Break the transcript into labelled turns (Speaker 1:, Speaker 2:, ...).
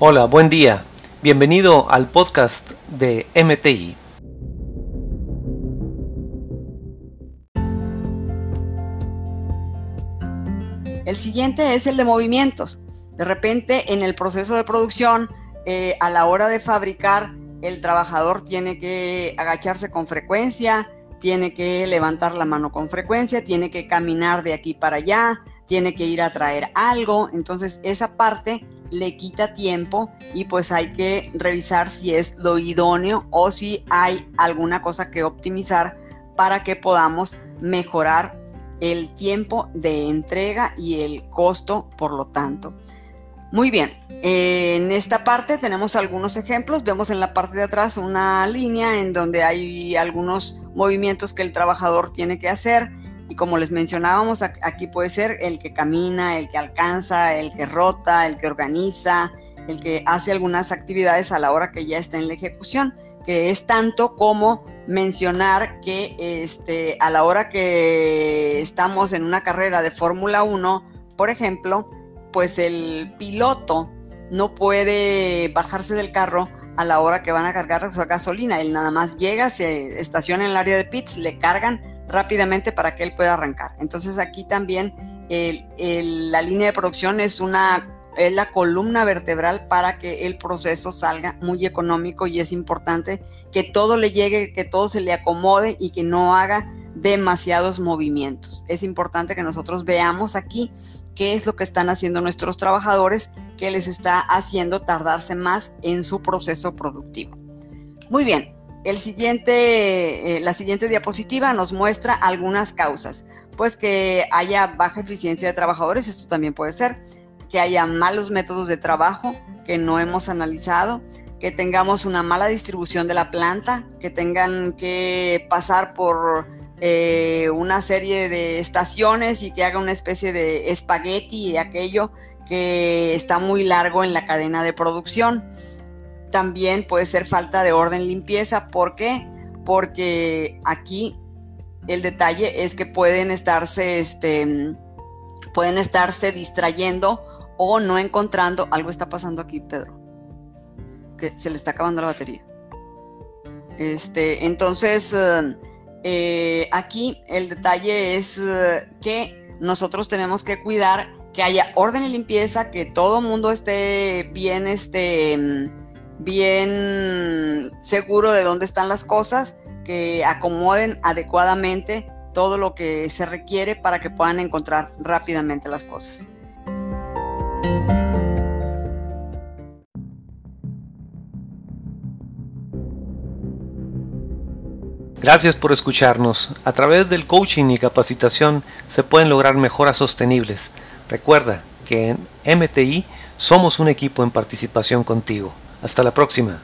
Speaker 1: Hola, buen día. Bienvenido al podcast de MTI.
Speaker 2: El siguiente es el de movimientos. De repente, en el proceso de producción, eh, a la hora de fabricar, el trabajador tiene que agacharse con frecuencia, tiene que levantar la mano con frecuencia, tiene que caminar de aquí para allá, tiene que ir a traer algo. Entonces, esa parte le quita tiempo y pues hay que revisar si es lo idóneo o si hay alguna cosa que optimizar para que podamos mejorar el tiempo de entrega y el costo, por lo tanto. Muy bien, en esta parte tenemos algunos ejemplos. Vemos en la parte de atrás una línea en donde hay algunos movimientos que el trabajador tiene que hacer. Y como les mencionábamos, aquí puede ser el que camina, el que alcanza, el que rota, el que organiza, el que hace algunas actividades a la hora que ya está en la ejecución, que es tanto como mencionar que este, a la hora que estamos en una carrera de Fórmula 1, por ejemplo, pues el piloto no puede bajarse del carro a la hora que van a cargar su gasolina. Él nada más llega, se estaciona en el área de pits, le cargan rápidamente para que él pueda arrancar. Entonces aquí también la línea de producción es una es la columna vertebral para que el proceso salga muy económico y es importante que todo le llegue, que todo se le acomode y que no haga demasiados movimientos. Es importante que nosotros veamos aquí qué es lo que están haciendo nuestros trabajadores que les está haciendo tardarse más en su proceso productivo. Muy bien, el siguiente, eh, la siguiente diapositiva nos muestra algunas causas. Pues que haya baja eficiencia de trabajadores, esto también puede ser que haya malos métodos de trabajo que no hemos analizado, que tengamos una mala distribución de la planta, que tengan que pasar por una serie de estaciones y que haga una especie de espagueti y aquello que está muy largo en la cadena de producción. También puede ser falta de orden limpieza. ¿Por qué? Porque aquí el detalle es que pueden estarse, este, pueden estarse distrayendo o no encontrando, algo está pasando aquí, Pedro, que se le está acabando la batería. Este, entonces, eh, eh, aquí el detalle es eh, que nosotros tenemos que cuidar que haya orden y limpieza, que todo mundo esté bien, este, bien seguro de dónde están las cosas, que acomoden adecuadamente todo lo que se requiere para que puedan encontrar rápidamente las cosas.
Speaker 1: Gracias por escucharnos. A través del coaching y capacitación se pueden lograr mejoras sostenibles. Recuerda que en MTI somos un equipo en participación contigo. Hasta la próxima.